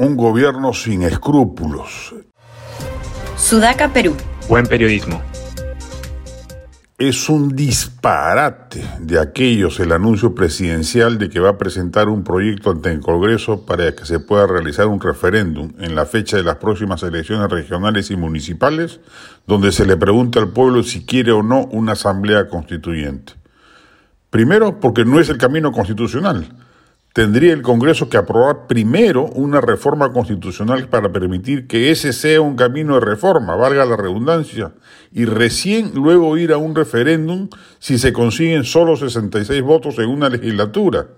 un gobierno sin escrúpulos. Sudaca, Perú. Buen periodismo. Es un disparate de aquellos el anuncio presidencial de que va a presentar un proyecto ante el Congreso para que se pueda realizar un referéndum en la fecha de las próximas elecciones regionales y municipales, donde se le pregunta al pueblo si quiere o no una asamblea constituyente. Primero, porque no es el camino constitucional tendría el Congreso que aprobar primero una reforma constitucional para permitir que ese sea un camino de reforma, valga la redundancia, y recién luego ir a un referéndum si se consiguen solo 66 votos en una legislatura.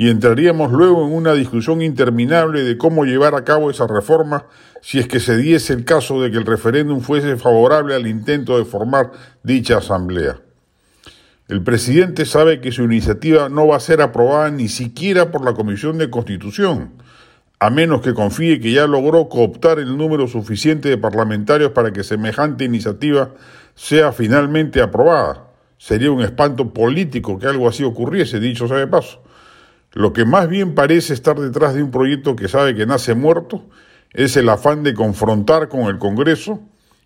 Y entraríamos luego en una discusión interminable de cómo llevar a cabo esa reforma si es que se diese el caso de que el referéndum fuese favorable al intento de formar dicha asamblea. El presidente sabe que su iniciativa no va a ser aprobada ni siquiera por la Comisión de Constitución, a menos que confíe que ya logró cooptar el número suficiente de parlamentarios para que semejante iniciativa sea finalmente aprobada. Sería un espanto político que algo así ocurriese, dicho sea de paso. Lo que más bien parece estar detrás de un proyecto que sabe que nace muerto es el afán de confrontar con el Congreso,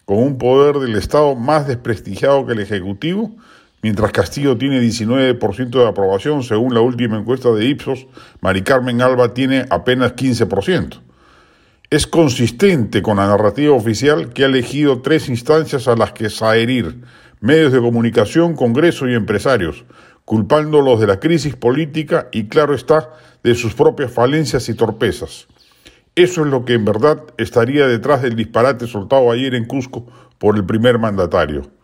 con un poder del Estado más desprestigiado que el Ejecutivo, Mientras Castillo tiene 19% de aprobación, según la última encuesta de Ipsos, Mari Carmen Alba tiene apenas 15%. Es consistente con la narrativa oficial que ha elegido tres instancias a las que saherir, medios de comunicación, Congreso y empresarios, culpándolos de la crisis política y, claro está, de sus propias falencias y torpezas. Eso es lo que en verdad estaría detrás del disparate soltado ayer en Cusco por el primer mandatario.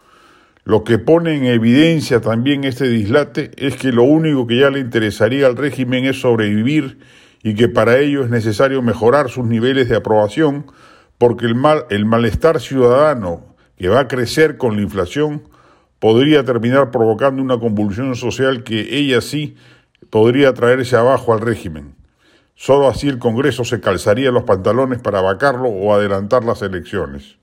Lo que pone en evidencia también este dislate es que lo único que ya le interesaría al régimen es sobrevivir y que para ello es necesario mejorar sus niveles de aprobación porque el, mal, el malestar ciudadano que va a crecer con la inflación podría terminar provocando una convulsión social que ella sí podría traerse abajo al régimen. Solo así el Congreso se calzaría los pantalones para vacarlo o adelantar las elecciones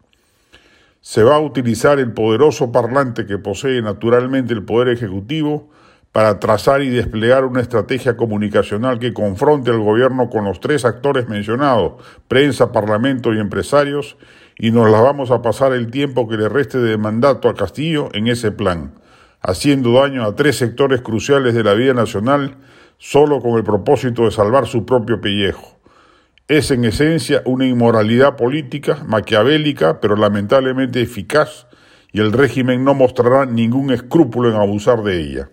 se va a utilizar el poderoso parlante que posee naturalmente el Poder Ejecutivo para trazar y desplegar una estrategia comunicacional que confronte al gobierno con los tres actores mencionados, prensa, parlamento y empresarios, y nos la vamos a pasar el tiempo que le reste de mandato a Castillo en ese plan, haciendo daño a tres sectores cruciales de la vida nacional solo con el propósito de salvar su propio pellejo. Es en esencia una inmoralidad política, maquiavélica, pero lamentablemente eficaz, y el régimen no mostrará ningún escrúpulo en abusar de ella.